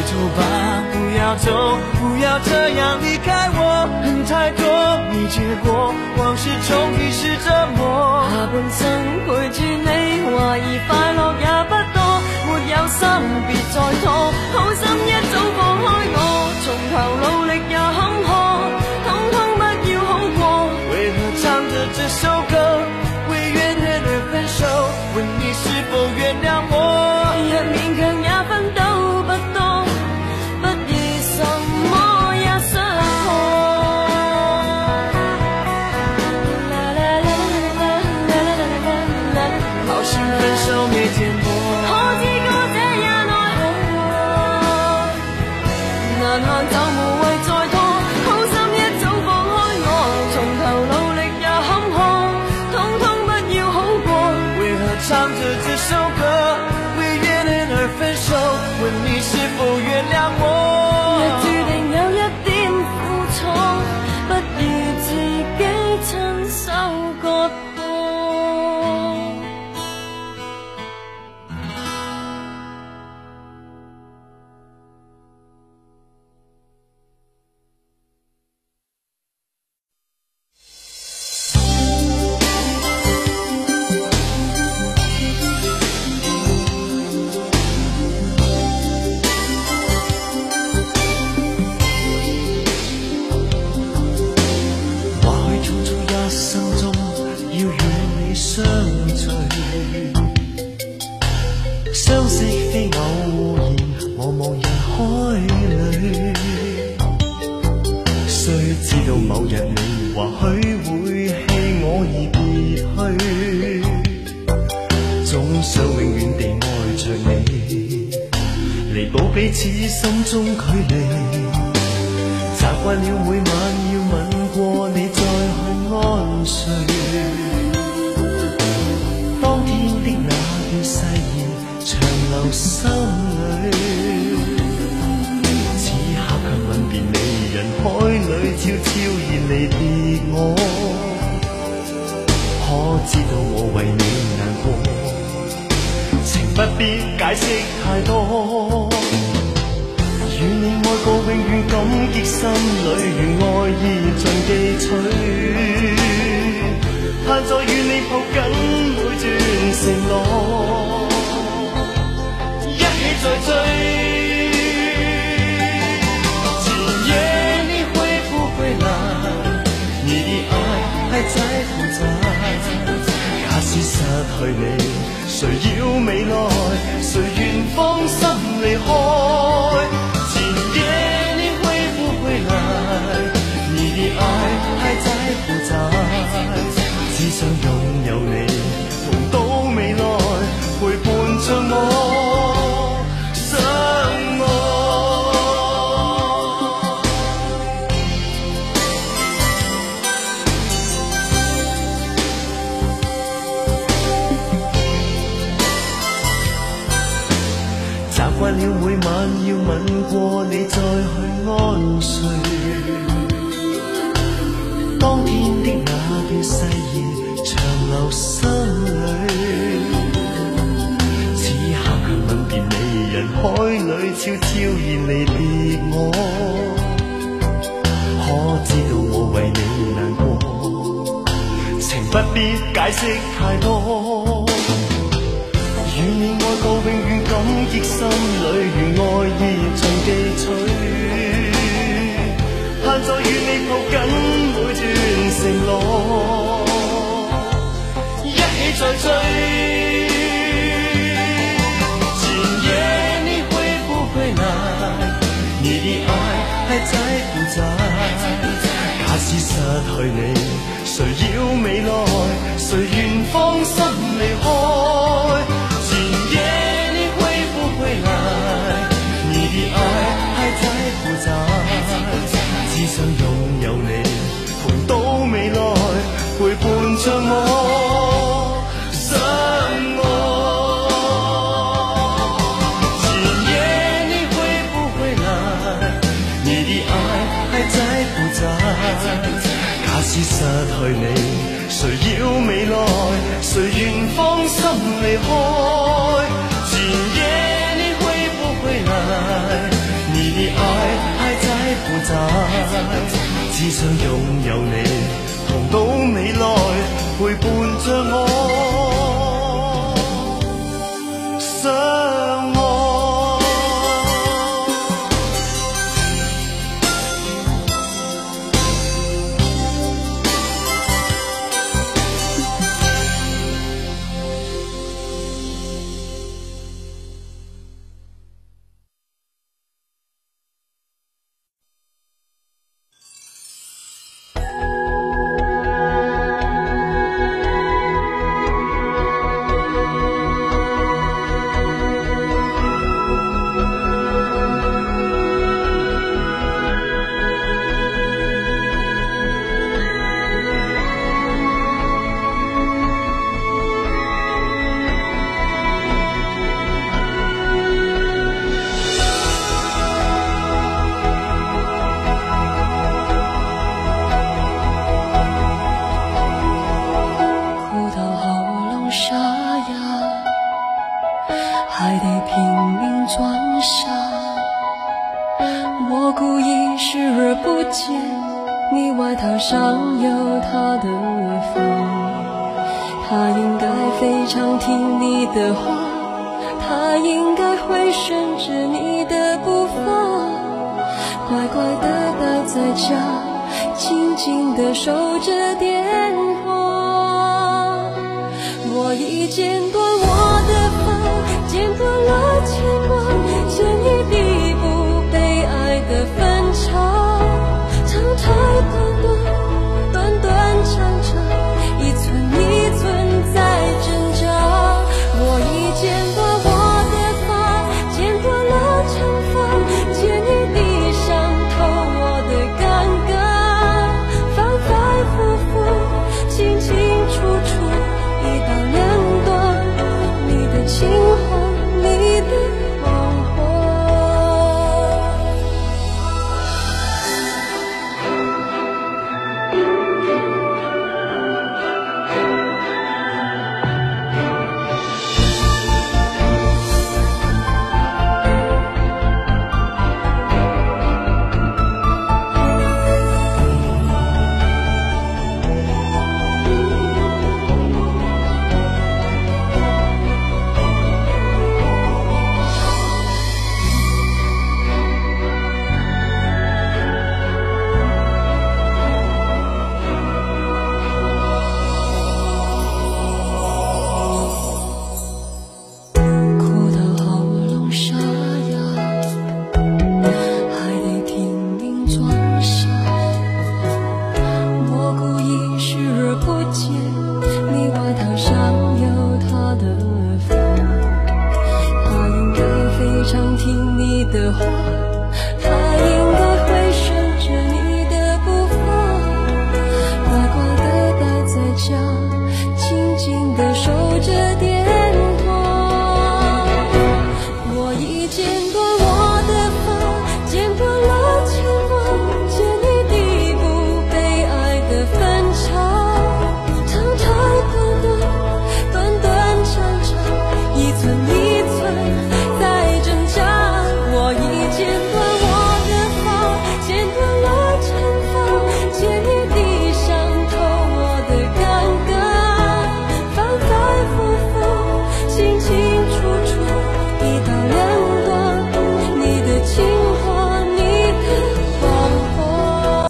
回头吧，不要走，不要这样离开我。恨太多，没结果，往事重提是折磨。下半生陪住你，怀疑快乐也不多。没有心，别再拖，好心一早放开。我。so 或许会弃我而别去，总想永远地爱着你，弥补彼此心中距离。习惯了每晚要吻过你再去安睡。心悄悄然离别我，可知道我為你難過？情不必解釋太多，與你愛過永遠感激，心里，願愛意盡记取，盼再與你抱緊每段承诺，一起再追。谁要未来？谁愿放心离开？今夜你会不会来？你的爱还在不在？只想。忘了每晚要吻过你再去安睡，当天的那段誓言长留心里。此刻却吻别你，人海里悄悄然离别我，可知道我为你难过？情不必解释太多。忆心里，如爱意从记取，现在与你抱紧每段承诺，一起再追。前夜你会不会来？你的爱还在不在？假使失去你。只失去你，谁要未来？谁愿放心离开？前夜你会不会来？你的爱还在不在？只想拥有你，同到未来，陪伴着我。装傻，我故意视而不见。你外套上有他的发，他应该非常听你的话，他应该会顺着你的步伐，乖乖的待在家，静静的守着电话。我已剪断我的发，剪断了牵挂。想听你的话。